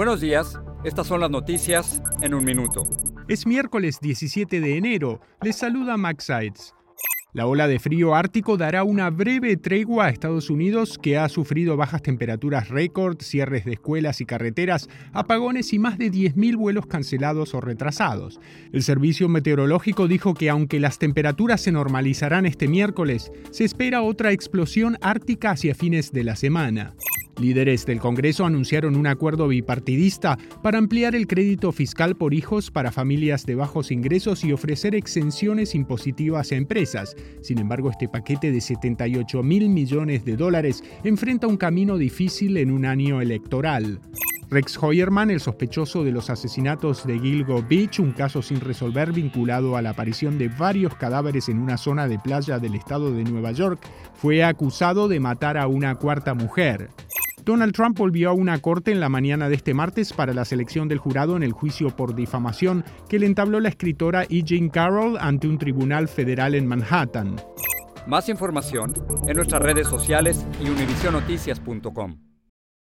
Buenos días, estas son las noticias en un minuto. Es miércoles 17 de enero, les saluda Max Sides. La ola de frío ártico dará una breve tregua a Estados Unidos, que ha sufrido bajas temperaturas récord, cierres de escuelas y carreteras, apagones y más de 10.000 vuelos cancelados o retrasados. El Servicio Meteorológico dijo que aunque las temperaturas se normalizarán este miércoles, se espera otra explosión ártica hacia fines de la semana. Líderes del Congreso anunciaron un acuerdo bipartidista para ampliar el crédito fiscal por hijos para familias de bajos ingresos y ofrecer exenciones impositivas a empresas. Sin embargo, este paquete de 78 mil millones de dólares enfrenta un camino difícil en un año electoral. Rex Hoyerman, el sospechoso de los asesinatos de Gilgo Beach, un caso sin resolver vinculado a la aparición de varios cadáveres en una zona de playa del estado de Nueva York, fue acusado de matar a una cuarta mujer. Donald Trump volvió a una corte en la mañana de este martes para la selección del jurado en el juicio por difamación que le entabló la escritora E. Jean Carroll ante un tribunal federal en Manhattan. Más información en nuestras redes sociales y univisionoticias.com.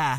Yeah.